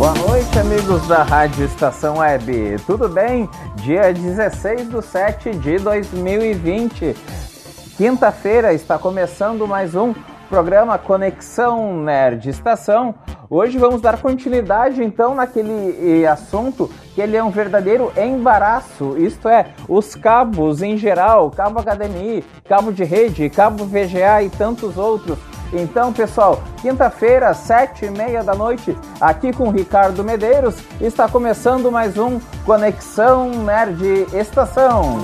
Boa noite, amigos da Rádio Estação Web. Tudo bem? Dia 16 de 7 de 2020. Quinta-feira está começando mais um programa Conexão Nerd Estação. Hoje vamos dar continuidade então naquele assunto que ele é um verdadeiro embaraço, isto é, os cabos em geral, cabo HDMI, cabo de rede, cabo VGA e tantos outros então, pessoal, quinta-feira, sete e meia da noite, aqui com Ricardo Medeiros, está começando mais um Conexão Nerd Estação.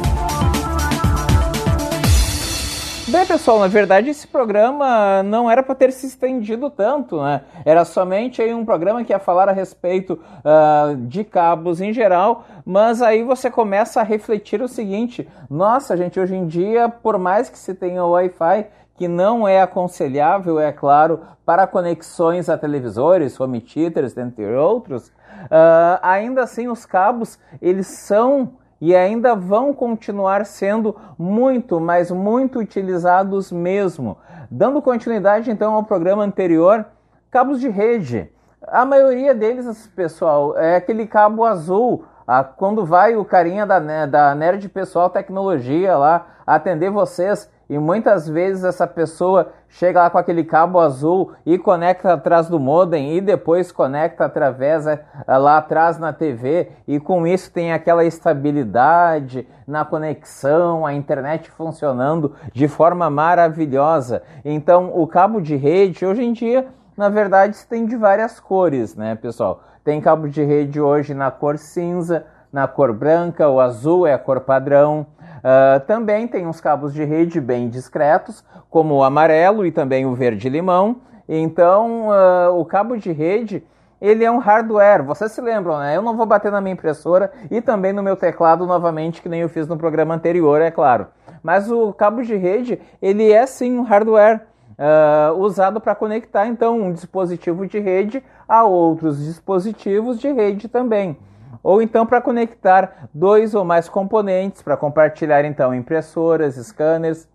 Bem, pessoal, na verdade esse programa não era para ter se estendido tanto, né? Era somente aí um programa que ia falar a respeito uh, de cabos em geral, mas aí você começa a refletir o seguinte: nossa, gente, hoje em dia, por mais que se tenha Wi-Fi, que não é aconselhável, é claro, para conexões a televisores, home theaters, entre outros, uh, ainda assim os cabos eles são e ainda vão continuar sendo muito, mas muito utilizados mesmo. Dando continuidade então ao programa anterior, cabos de rede. A maioria deles, pessoal, é aquele cabo azul. Ah, quando vai o carinha da, da Nerd Pessoal Tecnologia lá atender vocês, e muitas vezes essa pessoa chega lá com aquele cabo azul e conecta atrás do modem e depois conecta através é, lá atrás na TV e com isso tem aquela estabilidade na conexão, a internet funcionando de forma maravilhosa. Então, o cabo de rede hoje em dia, na verdade, tem de várias cores, né, pessoal? Tem cabo de rede hoje na cor cinza, na cor branca, o azul é a cor padrão. Uh, também tem uns cabos de rede bem discretos, como o amarelo e também o verde-limão. Então, uh, o cabo de rede ele é um hardware. Vocês se lembram, né? Eu não vou bater na minha impressora e também no meu teclado novamente, que nem eu fiz no programa anterior, é claro. Mas o cabo de rede, ele é sim um hardware uh, usado para conectar então um dispositivo de rede a outros dispositivos de rede também ou então para conectar dois ou mais componentes para compartilhar então impressoras, scanners.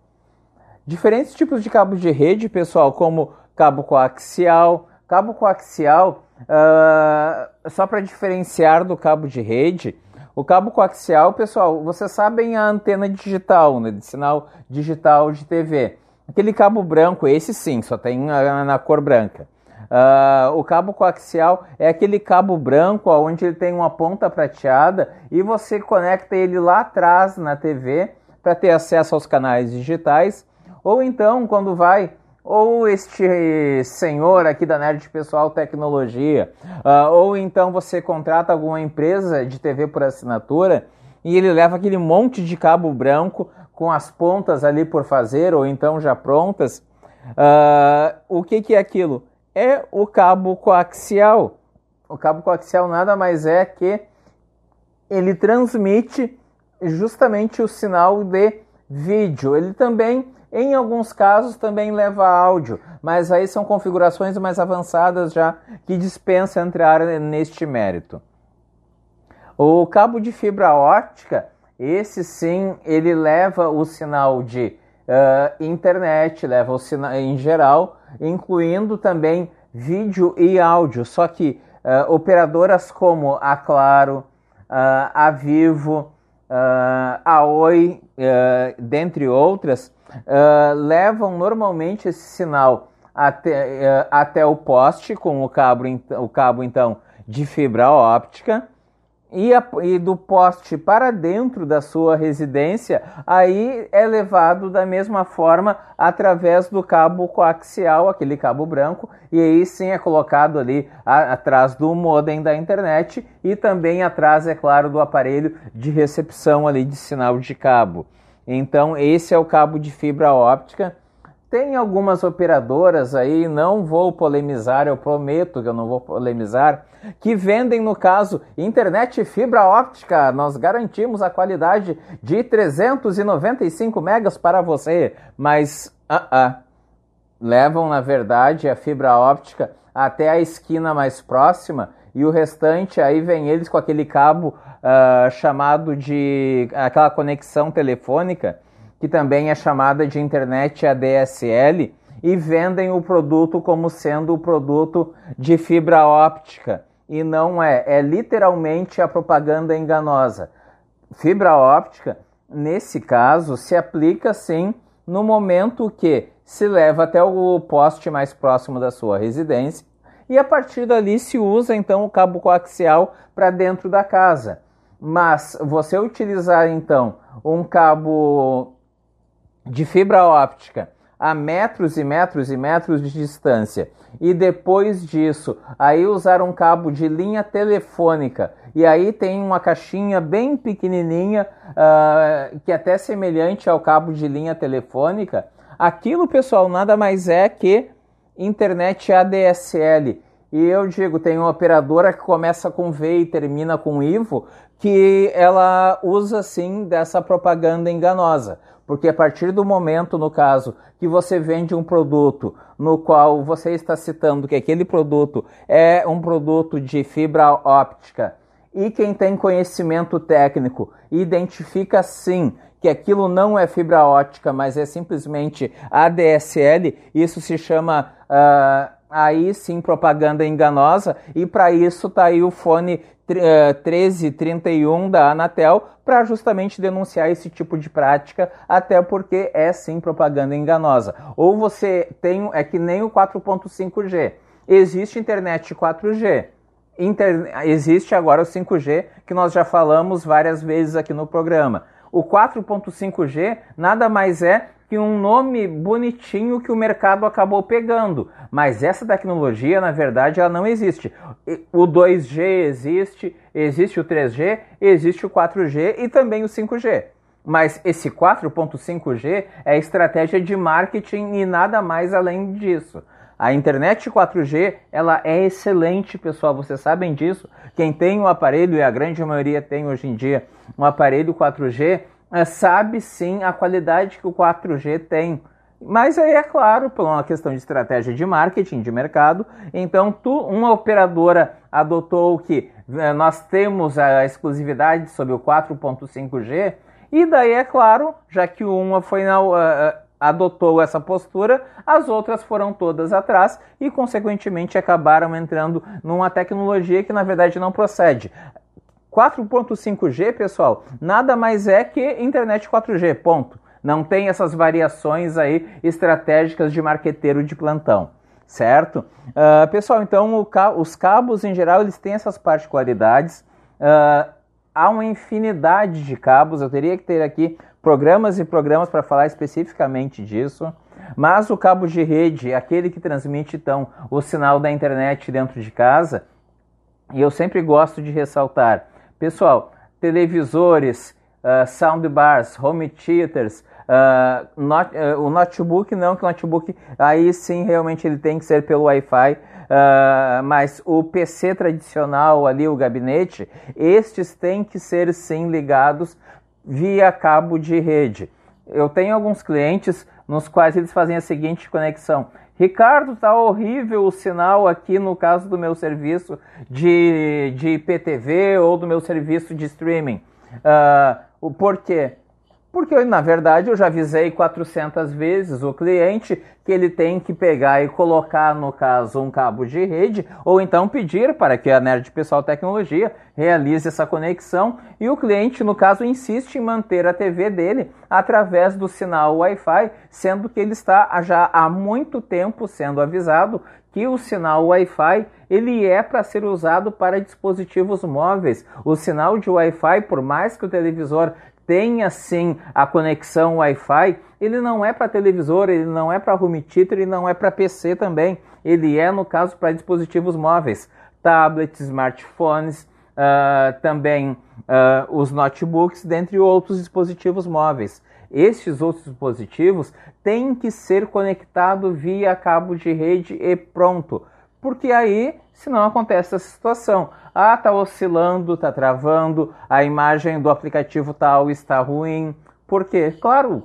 Diferentes tipos de cabos de rede, pessoal, como cabo coaxial. Cabo coaxial, uh, só para diferenciar do cabo de rede, o cabo coaxial, pessoal, vocês sabem a antena digital, né, de sinal digital de TV. Aquele cabo branco, esse sim, só tem na cor branca. Uh, o cabo coaxial é aquele cabo branco onde ele tem uma ponta prateada e você conecta ele lá atrás na TV para ter acesso aos canais digitais. Ou então, quando vai, ou este senhor aqui da Nerd Pessoal Tecnologia, uh, ou então você contrata alguma empresa de TV por assinatura e ele leva aquele monte de cabo branco com as pontas ali por fazer, ou então já prontas. Uh, o que, que é aquilo? É o cabo coaxial. O cabo coaxial nada mais é que ele transmite justamente o sinal de vídeo. Ele também, em alguns casos, também leva áudio, mas aí são configurações mais avançadas já que dispensa entrar neste mérito. O cabo de fibra óptica, esse sim, ele leva o sinal de uh, internet, leva o sinal em geral, incluindo também vídeo e áudio. Só que uh, operadoras como a Claro, uh, a Vivo, a Oi, dentre outras, levam normalmente esse sinal até, até o poste com o cabo, o cabo então de fibra óptica e, a, e, do poste para dentro da sua residência, aí é levado da mesma forma através do cabo coaxial, aquele cabo branco, e aí sim é colocado ali a, atrás do modem da internet e também atrás, é claro, do aparelho de recepção ali de sinal de cabo. Então, esse é o cabo de fibra óptica. Tem algumas operadoras aí, não vou polemizar, eu prometo que eu não vou polemizar, que vendem, no caso, internet fibra óptica. Nós garantimos a qualidade de 395 megas para você, mas uh -uh. levam, na verdade, a fibra óptica até a esquina mais próxima e o restante aí vem eles com aquele cabo uh, chamado de aquela conexão telefônica que também é chamada de internet ADSL, e vendem o produto como sendo o produto de fibra óptica. E não é, é literalmente a propaganda enganosa. Fibra óptica, nesse caso, se aplica sim no momento que se leva até o poste mais próximo da sua residência e a partir dali se usa então o cabo coaxial para dentro da casa. Mas você utilizar então um cabo de fibra óptica a metros e metros e metros de distância. E depois disso aí usar um cabo de linha telefônica. E aí tem uma caixinha bem pequenininha uh, que é até semelhante ao cabo de linha telefônica. Aquilo pessoal nada mais é que internet ADSL e eu digo, tem uma operadora que começa com V e termina com Ivo, que ela usa sim dessa propaganda enganosa. Porque a partir do momento, no caso, que você vende um produto no qual você está citando que aquele produto é um produto de fibra óptica e quem tem conhecimento técnico identifica sim que aquilo não é fibra óptica, mas é simplesmente ADSL, isso se chama uh, aí sim propaganda enganosa e para isso tá aí o fone 1331 da Anatel para justamente denunciar esse tipo de prática, até porque é sim propaganda enganosa. Ou você tem, é que nem o 4.5G. Existe internet 4G. Inter, existe agora o 5G, que nós já falamos várias vezes aqui no programa. O 4.5G nada mais é um nome bonitinho que o mercado acabou pegando. Mas essa tecnologia, na verdade, ela não existe. O 2G existe, existe o 3G, existe o 4G e também o 5G. Mas esse 4.5G é estratégia de marketing e nada mais além disso. A internet 4G, ela é excelente, pessoal, vocês sabem disso. Quem tem um aparelho, e a grande maioria tem hoje em dia, um aparelho 4G, é, sabe sim a qualidade que o 4G tem. Mas aí é claro, por uma questão de estratégia de marketing, de mercado, então tu, uma operadora adotou que é, nós temos a exclusividade sobre o 4.5G, e daí é claro, já que uma foi na, uh, adotou essa postura, as outras foram todas atrás e consequentemente acabaram entrando numa tecnologia que na verdade não procede. 4.5G, pessoal, nada mais é que internet 4G, ponto. Não tem essas variações aí estratégicas de marqueteiro de plantão, certo? Uh, pessoal, então ca os cabos em geral eles têm essas particularidades. Uh, há uma infinidade de cabos, eu teria que ter aqui programas e programas para falar especificamente disso. Mas o cabo de rede, aquele que transmite então o sinal da internet dentro de casa, e eu sempre gosto de ressaltar, Pessoal, televisores, uh, soundbars, home theaters, uh, not, uh, o notebook não, que o notebook aí sim realmente ele tem que ser pelo Wi-Fi, uh, mas o PC tradicional ali, o gabinete, estes têm que ser sim ligados via cabo de rede. Eu tenho alguns clientes nos quais eles fazem a seguinte conexão. Ricardo, tá horrível o sinal aqui no caso do meu serviço de, de IPTV ou do meu serviço de streaming. Uh, por quê? Porque, na verdade, eu já avisei 400 vezes o cliente que ele tem que pegar e colocar, no caso, um cabo de rede, ou então pedir para que a Nerd Pessoal Tecnologia realize essa conexão. E o cliente, no caso, insiste em manter a TV dele através do sinal Wi-Fi, sendo que ele está já há muito tempo sendo avisado que o sinal Wi-Fi ele é para ser usado para dispositivos móveis. O sinal de Wi-Fi, por mais que o televisor tenha sim a conexão Wi-Fi, ele não é para televisor, ele não é para home theater, ele não é para PC também. Ele é, no caso, para dispositivos móveis, tablets, smartphones, uh, também uh, os notebooks, dentre outros dispositivos móveis. Estes outros dispositivos têm que ser conectados via cabo de rede e pronto. Porque aí, se não acontece essa situação, ah, tá oscilando, tá travando, a imagem do aplicativo tal está ruim. Porque, claro,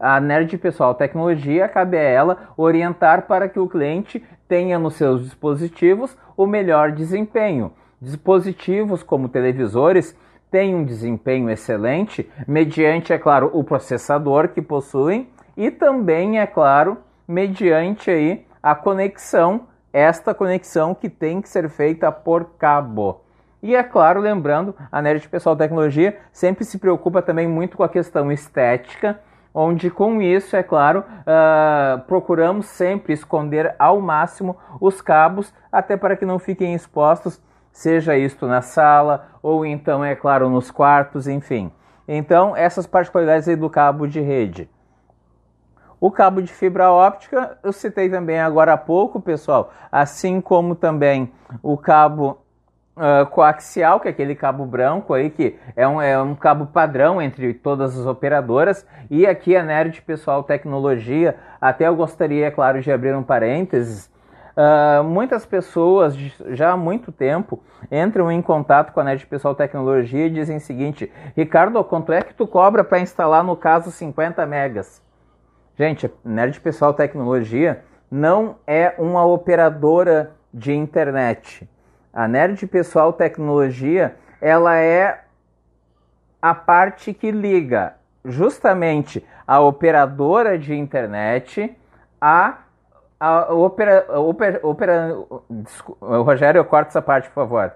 a Nerd Pessoal Tecnologia cabe a ela orientar para que o cliente tenha nos seus dispositivos o melhor desempenho. Dispositivos como televisores têm um desempenho excelente, mediante, é claro, o processador que possuem e também, é claro, mediante aí a conexão, esta conexão que tem que ser feita por cabo. E é claro, lembrando, a Nerd Pessoal Tecnologia sempre se preocupa também muito com a questão estética, onde com isso, é claro, uh, procuramos sempre esconder ao máximo os cabos, até para que não fiquem expostos seja isto na sala ou então, é claro, nos quartos, enfim. Então, essas particularidades aí do cabo de rede. O cabo de fibra óptica eu citei também agora há pouco, pessoal, assim como também o cabo uh, coaxial, que é aquele cabo branco aí, que é um, é um cabo padrão entre todas as operadoras. E aqui a Nerd Pessoal Tecnologia, até eu gostaria, é claro, de abrir um parênteses, Uh, muitas pessoas já há muito tempo entram em contato com a Net Pessoal Tecnologia e dizem o seguinte: Ricardo, quanto é que tu cobra para instalar no caso 50 megas? Gente, a Nerd Pessoal Tecnologia não é uma operadora de internet. A Nerd Pessoal Tecnologia ela é a parte que liga justamente a operadora de internet a a opera, a opera, opera, Rogério, corta essa parte, por favor.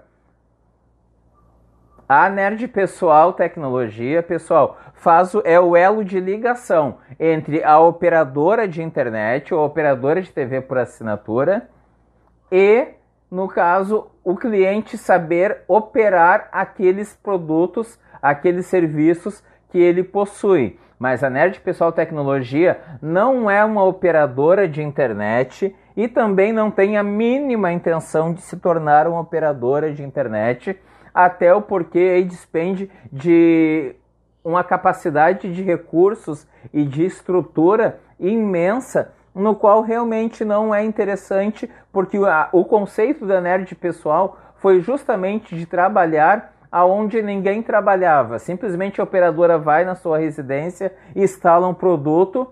A Nerd Pessoal Tecnologia, pessoal, faz o, é o elo de ligação entre a operadora de internet ou operadora de TV por assinatura e, no caso, o cliente saber operar aqueles produtos, aqueles serviços que ele possui. Mas a Nerd Pessoal Tecnologia não é uma operadora de internet e também não tem a mínima intenção de se tornar uma operadora de internet, até o porquê aí despende de uma capacidade de recursos e de estrutura imensa, no qual realmente não é interessante, porque o conceito da Nerd Pessoal foi justamente de trabalhar aonde ninguém trabalhava. Simplesmente a operadora vai na sua residência, instala um produto,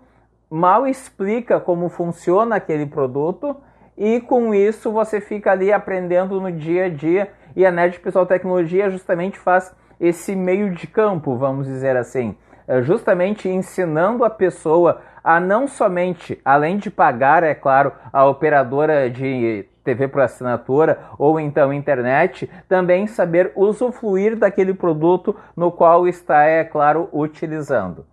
mal explica como funciona aquele produto e com isso você fica ali aprendendo no dia a dia e a Nerd Pessoal Tecnologia justamente faz esse meio de campo, vamos dizer assim, é justamente ensinando a pessoa a não somente, além de pagar, é claro, a operadora de TV por assinatura ou então internet, também saber usufruir daquele produto no qual está, é claro, utilizando.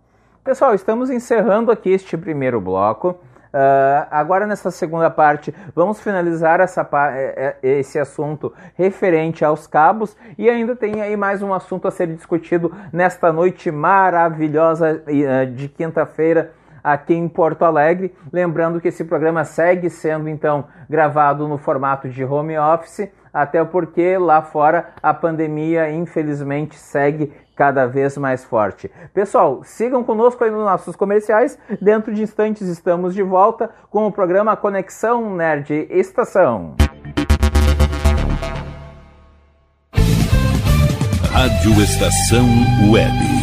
Pessoal, estamos encerrando aqui este primeiro bloco. Uh, agora, nessa segunda parte, vamos finalizar essa, é, é, esse assunto referente aos cabos e ainda tem aí mais um assunto a ser discutido nesta noite maravilhosa uh, de quinta-feira aqui em Porto Alegre. Lembrando que esse programa segue sendo então gravado no formato de home office, até porque lá fora a pandemia infelizmente segue cada vez mais forte. Pessoal, sigam conosco aí nos nossos comerciais. Dentro de instantes estamos de volta com o programa Conexão Nerd Estação. Rádio Estação Web.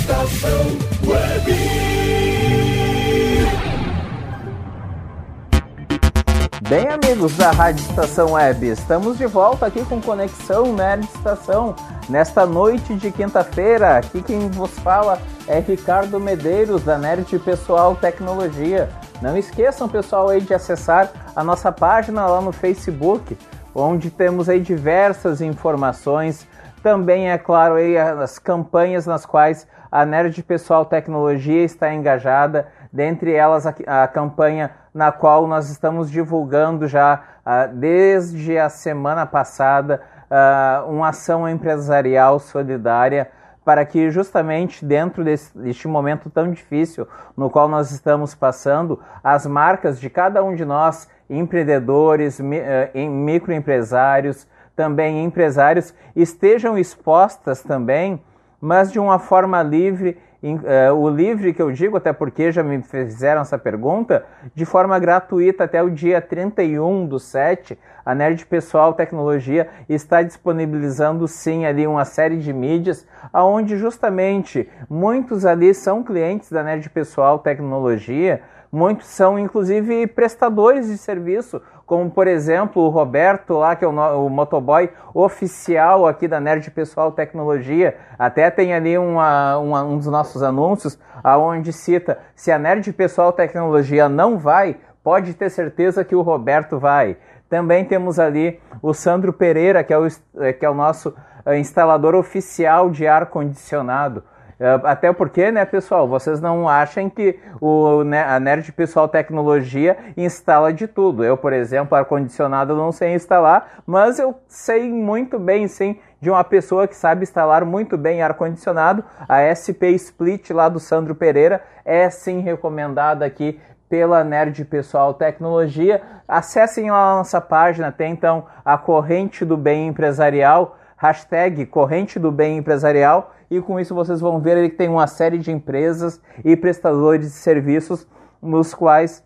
Estação Web. Bem, amigos da Rádio Estação Web, estamos de volta aqui com Conexão Nerd Estação. Nesta noite de quinta-feira, aqui quem vos fala é Ricardo Medeiros, da Nerd Pessoal Tecnologia. Não esqueçam, pessoal, aí de acessar a nossa página lá no Facebook, onde temos aí diversas informações também, é claro, aí as campanhas nas quais a Nerd Pessoal Tecnologia está engajada, dentre elas a, a campanha na qual nós estamos divulgando já uh, desde a semana passada uh, uma ação empresarial solidária para que justamente dentro desse, deste momento tão difícil no qual nós estamos passando, as marcas de cada um de nós, empreendedores, mi, uh, microempresários, também empresários estejam expostas também, mas de uma forma livre. Uh, o livre que eu digo, até porque já me fizeram essa pergunta, de forma gratuita até o dia 31 do 7, a Nerd Pessoal Tecnologia está disponibilizando sim ali uma série de mídias, aonde justamente muitos ali são clientes da Nerd Pessoal Tecnologia, muitos são inclusive prestadores de serviço, como por exemplo o Roberto lá, que é o, o, motoboy oficial aqui da Nerd Pessoal Tecnologia, até tem ali uma, uma, um dos nossos anúncios, aonde cita, se a Nerd Pessoal Tecnologia não vai, pode ter certeza que o Roberto vai. Também temos ali o Sandro Pereira, que é o, que é o nosso eh, instalador oficial de ar-condicionado. É, até porque, né, pessoal, vocês não achem que o, né, a Nerd Pessoal Tecnologia instala de tudo. Eu, por exemplo, ar-condicionado não sei instalar, mas eu sei muito bem, sim, de uma pessoa que sabe instalar muito bem ar-condicionado. A SP Split lá do Sandro Pereira é sim recomendada aqui pela Nerd Pessoal Tecnologia. Acessem lá a nossa página, tem então a corrente do bem empresarial, hashtag corrente do bem empresarial e com isso vocês vão ver que tem uma série de empresas e prestadores de serviços nos quais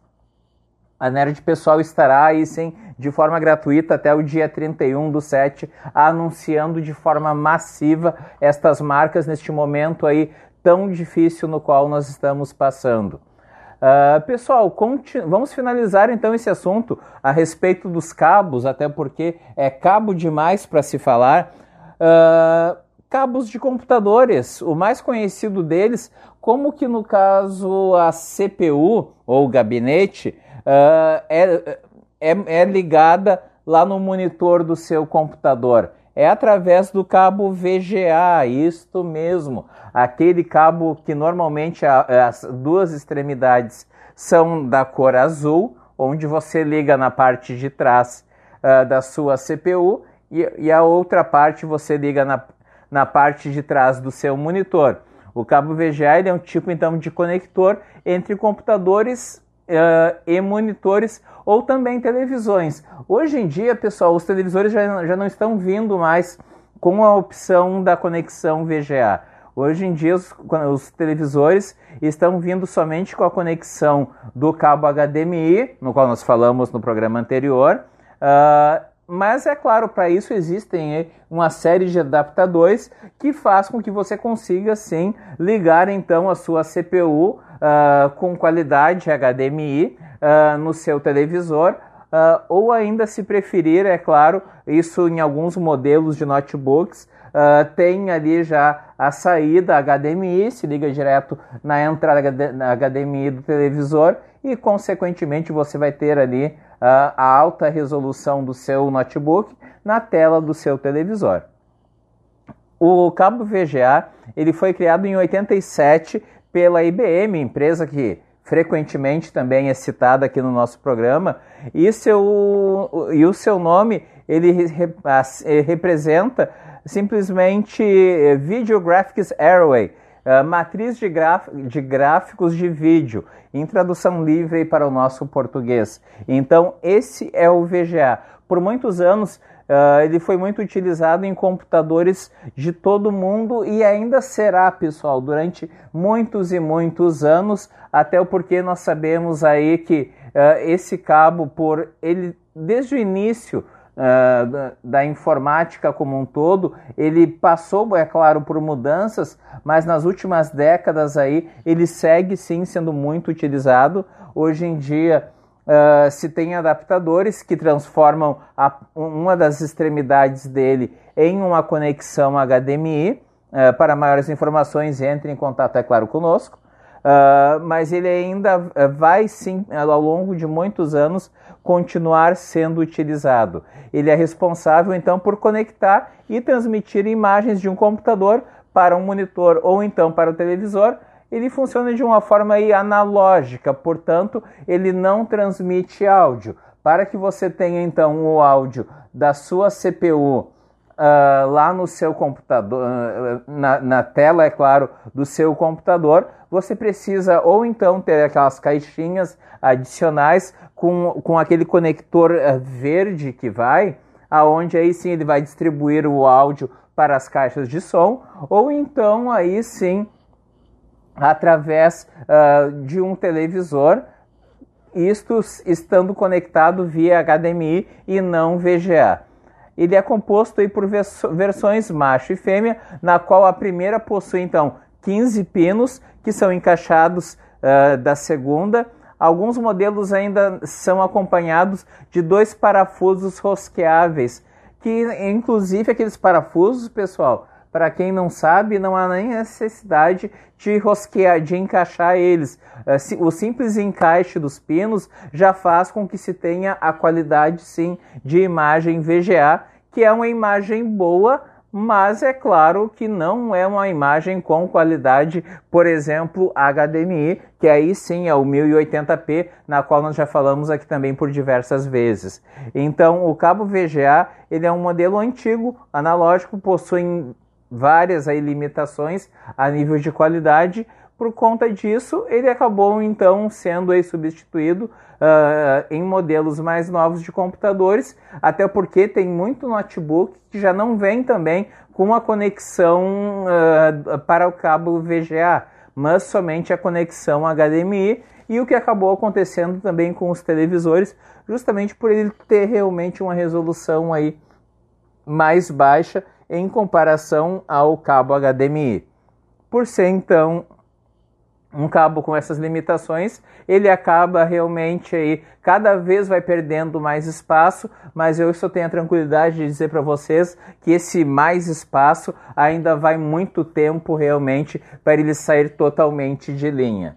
a Nerd Pessoal estará aí sim de forma gratuita até o dia 31 do 7, anunciando de forma massiva estas marcas neste momento aí tão difícil no qual nós estamos passando. Uh, pessoal, vamos finalizar então esse assunto a respeito dos cabos, até porque é cabo demais para se falar. Uh, cabos de computadores, o mais conhecido deles, como que no caso a CPU ou gabinete uh, é, é, é ligada lá no monitor do seu computador. É através do cabo VGA, isto mesmo, aquele cabo que normalmente as duas extremidades são da cor azul, onde você liga na parte de trás uh, da sua CPU e, e, a outra parte você liga na, na parte de trás do seu monitor. O cabo VGA é um tipo então de conector entre computadores uh, e monitores ou também televisões. Hoje em dia, pessoal, os televisores já, já não estão vindo mais com a opção da conexão VGA. Hoje em dia, os, os, televisores estão vindo somente com a conexão do cabo HDMI, no qual nós falamos no programa anterior, mas é claro, para isso existem uma série de adaptadores que faz com que você consiga sim ligar então a sua CPU uh, ah, com qualidade HDMI uh, ah, no seu televisor. Uh, ou ainda, se preferir, é claro, isso em alguns modelos de notebooks, tem ali já a saída HDMI, se liga direto na entrada HDMI do televisor e, consequentemente, você vai ter ali a alta resolução do seu notebook na tela do seu televisor. O cabo VGA ele foi criado em 87 pela IBM, empresa que frequentemente também é citada aqui no nosso programa, e, seu, e o seu nome ele representa simplesmente Video Graphics Airway, uh, matriz de, de gráficos de vídeo, em tradução livre para o nosso português. Então, esse é o VGA. Por muitos anos, uh, ele foi muito utilizado em computadores de todo mundo e ainda será, pessoal, durante muitos e muitos anos, até porque nós sabemos aí que uh, esse cabo, por ele desde o início uh, da, da, informática como um todo, ele passou, é claro, por mudanças, mas nas últimas décadas aí ele segue sim sendo muito utilizado. Hoje em dia uh, se tem adaptadores que transformam a, uma das extremidades dele em uma conexão HDMI. Uh, para maiores informações, entre em contato, é claro, conosco. Uh, mas ele ainda vai sim, ao longo de muitos anos, continuar sendo utilizado. Ele é responsável então por conectar e transmitir imagens de um computador para um monitor ou então para o televisor. Ele funciona de uma forma aí analógica, portanto, ele não transmite áudio. Para que você tenha então o áudio da sua CPU Uh, lá no seu computador, uh, na, na, tela, é claro, do seu computador, você precisa ou então ter aquelas caixinhas adicionais com, com aquele conector uh, verde que vai, aonde aí sim ele vai distribuir o áudio para as caixas de som, ou então aí sim através de um televisor, isto estando conectado via HDMI e não VGA ele é composto aí por versões macho e fêmea, na qual a primeira possui então 15 pinos que são encaixados uh, da segunda. Alguns modelos ainda são acompanhados de dois parafusos rosqueáveis, que inclusive aqueles parafusos, pessoal, para quem não sabe, não há nem necessidade de rosquear, de encaixar eles. Eh, o simples encaixe dos pinos já faz com que se tenha a qualidade, sim, de imagem VGA, que é uma imagem boa, mas é claro que não é uma imagem com qualidade, por exemplo, HDMI, que aí sim é o 1080p, na qual nós já falamos aqui também por diversas vezes. Então, o cabo VGA, ele é um modelo antigo, analógico, possui várias aí limitações a nível de qualidade. Por conta disso, ele acabou então sendo aí substituído uh, em modelos mais novos de computadores, até porque tem muito notebook que já não vem também com a conexão uh, para o cabo VGA, mas somente a conexão HDMI. e o que acabou acontecendo também com os televisores, justamente por ele ter realmente uma resolução aí mais baixa em comparação ao cabo HDMI. Por ser então um cabo com essas limitações, ele acaba realmente aí cada vez vai perdendo mais espaço, mas eu só tenho a tranquilidade de dizer para vocês que esse mais espaço ainda vai muito tempo realmente para ele sair totalmente de linha.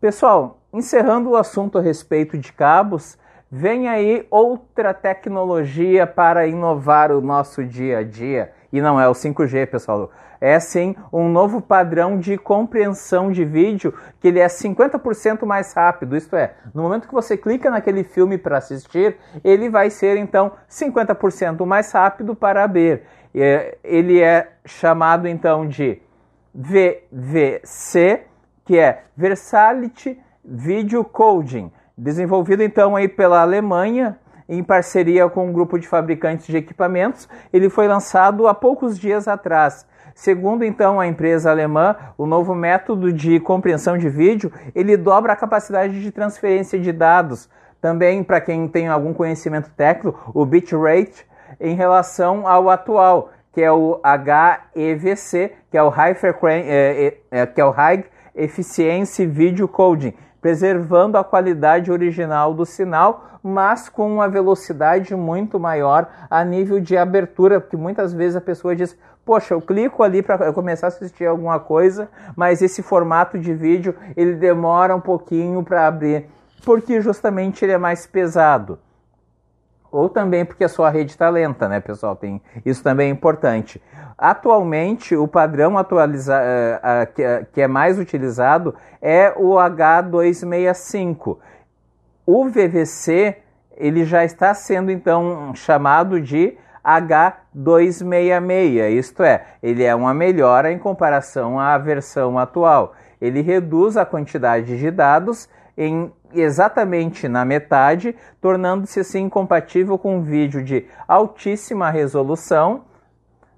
Pessoal, encerrando o assunto a respeito de cabos, vem aí outra tecnologia para inovar o nosso dia a dia, e não é o 5G, pessoal é sim um novo padrão de compreensão de vídeo que ele é 50% mais rápido. Isto é, no momento que você clica naquele filme para assistir, ele vai ser então 50% mais rápido para ver. Ele é chamado então de VVC, que é Versatility Video Coding, desenvolvido então aí pela Alemanha em parceria com um grupo de fabricantes de equipamentos. Ele foi lançado há poucos dias atrás Segundo então a empresa alemã, o novo método de compreensão de vídeo, ele dobra a capacidade de transferência de dados. Também para quem tem algum conhecimento técnico, o bitrate em relação ao atual, que é o HEVC, que é o High, é, é, é, que é o High Efficiency Video Coding, preservando a qualidade original do sinal, mas com uma velocidade muito maior a nível de abertura, porque muitas vezes a pessoa diz: poxa, eu clico ali para começar a assistir alguma coisa, mas esse formato de vídeo ele demora um pouquinho para abrir, porque justamente ele é mais pesado. Ou também porque a sua rede está lenta, né, pessoal? Tem, isso também é importante. Atualmente, o padrão atualiza, uh, uh, que, é mais utilizado é o H265. O VVC ele já está sendo então chamado de H266, isto é, ele é uma melhora em comparação à versão atual. Ele reduz a quantidade de dados em exatamente na metade, tornando-se assim compatível com um vídeo de altíssima resolução.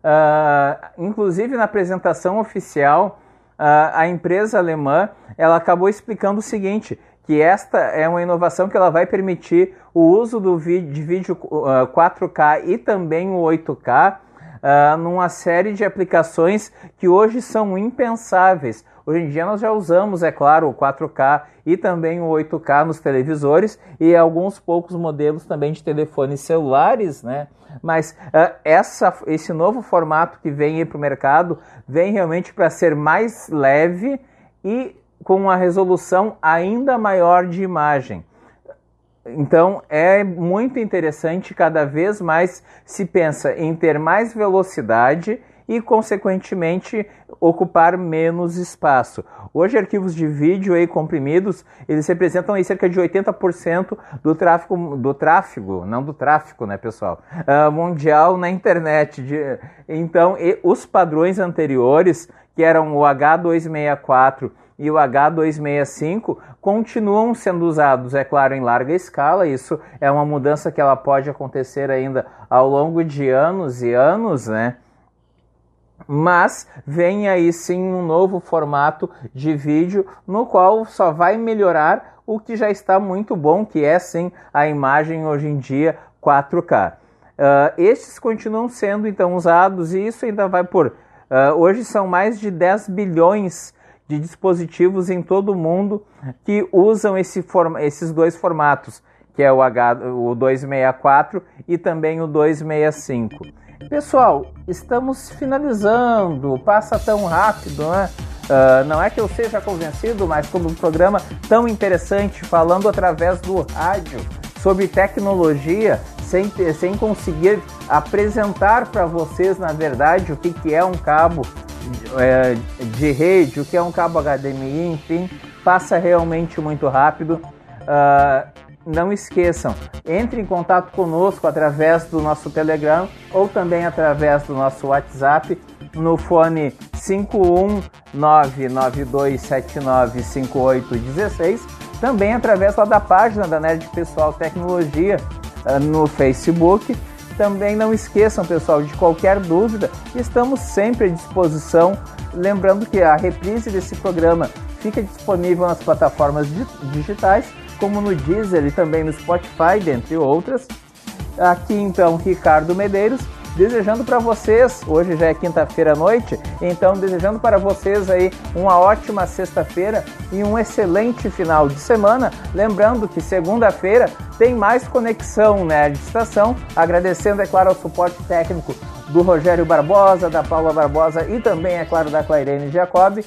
Uh, inclusive na apresentação oficial, uh, a empresa alemã ela acabou explicando o seguinte: que esta é uma inovação que ela vai permitir o uso do vídeo, de vídeo uh, 4K e também o 8K uh, numa série de aplicações que hoje são impensáveis. Hoje em dia nós já usamos, é claro, o 4K e também o 8K nos televisores e alguns poucos modelos também de telefones celulares, né? Mas uh, essa, esse novo formato que vem para o mercado vem realmente para ser mais leve e com uma resolução ainda maior de imagem. Então é muito interessante, cada vez mais se pensa em ter mais velocidade e, consequentemente, ocupar menos espaço. Hoje, arquivos de vídeo aí comprimidos, eles representam aí cerca de 80% do tráfego, do tráfego, não do tráfico, né, pessoal, uh, mundial na internet. De, então, os padrões anteriores, que eram o H264 e o H265 continuam sendo usados, é claro, em larga escala. Isso é uma mudança que ela pode acontecer ainda ao longo de anos e anos, né? Mas vem aí sim um novo formato de vídeo no qual só vai melhorar o que já está muito bom, que é sim a imagem hoje em dia 4K. Uh, ah, estes continuam sendo então usados e isso ainda vai por. Uh, hoje são mais de 10 bilhões de dispositivos em todo o mundo que usam esse esses dois formatos, que é o, H, o 264 e também o 265. Pessoal, estamos finalizando, passa tão rápido, né? Uh, não é que eu seja convencido, mas como um programa tão interessante, falando através do rádio sobre tecnologia, sem, sem conseguir apresentar para vocês, na verdade, o que, que é um cabo é, de rede, o que é um cabo HDMI, enfim, passa realmente muito rápido. Uh, não esqueçam, entre em contato conosco através do nosso Telegram ou também através do nosso WhatsApp no fone 51992795816, também através lá da página da Nerd Pessoal Tecnologia uh, no Facebook também não esqueçam, pessoal, de qualquer dúvida, estamos sempre à disposição. Lembrando que a reprise desse programa fica disponível nas plataformas digitais, como no Deezer e também no Spotify, dentre outras. Aqui então, Ricardo Medeiros desejando para vocês, hoje já é quinta-feira à noite, então desejando para vocês aí uma ótima sexta-feira e um excelente final de semana. Lembrando que segunda-feira tem mais conexão né, de estação, agradecendo, é claro, ao suporte técnico do Rogério Barbosa, da Paula Barbosa e também, é claro, da Clairene Jacob.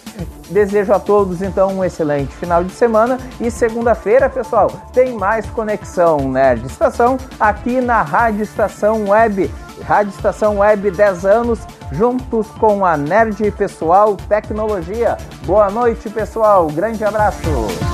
Desejo a todos, então, um excelente final de semana e segunda-feira, pessoal, tem mais conexão Nerd né, Estação aqui na Rádio Estação Web Rádio Estação Web 10 anos, juntos com a Nerd Pessoal Tecnologia. Boa noite, pessoal. Grande abraço.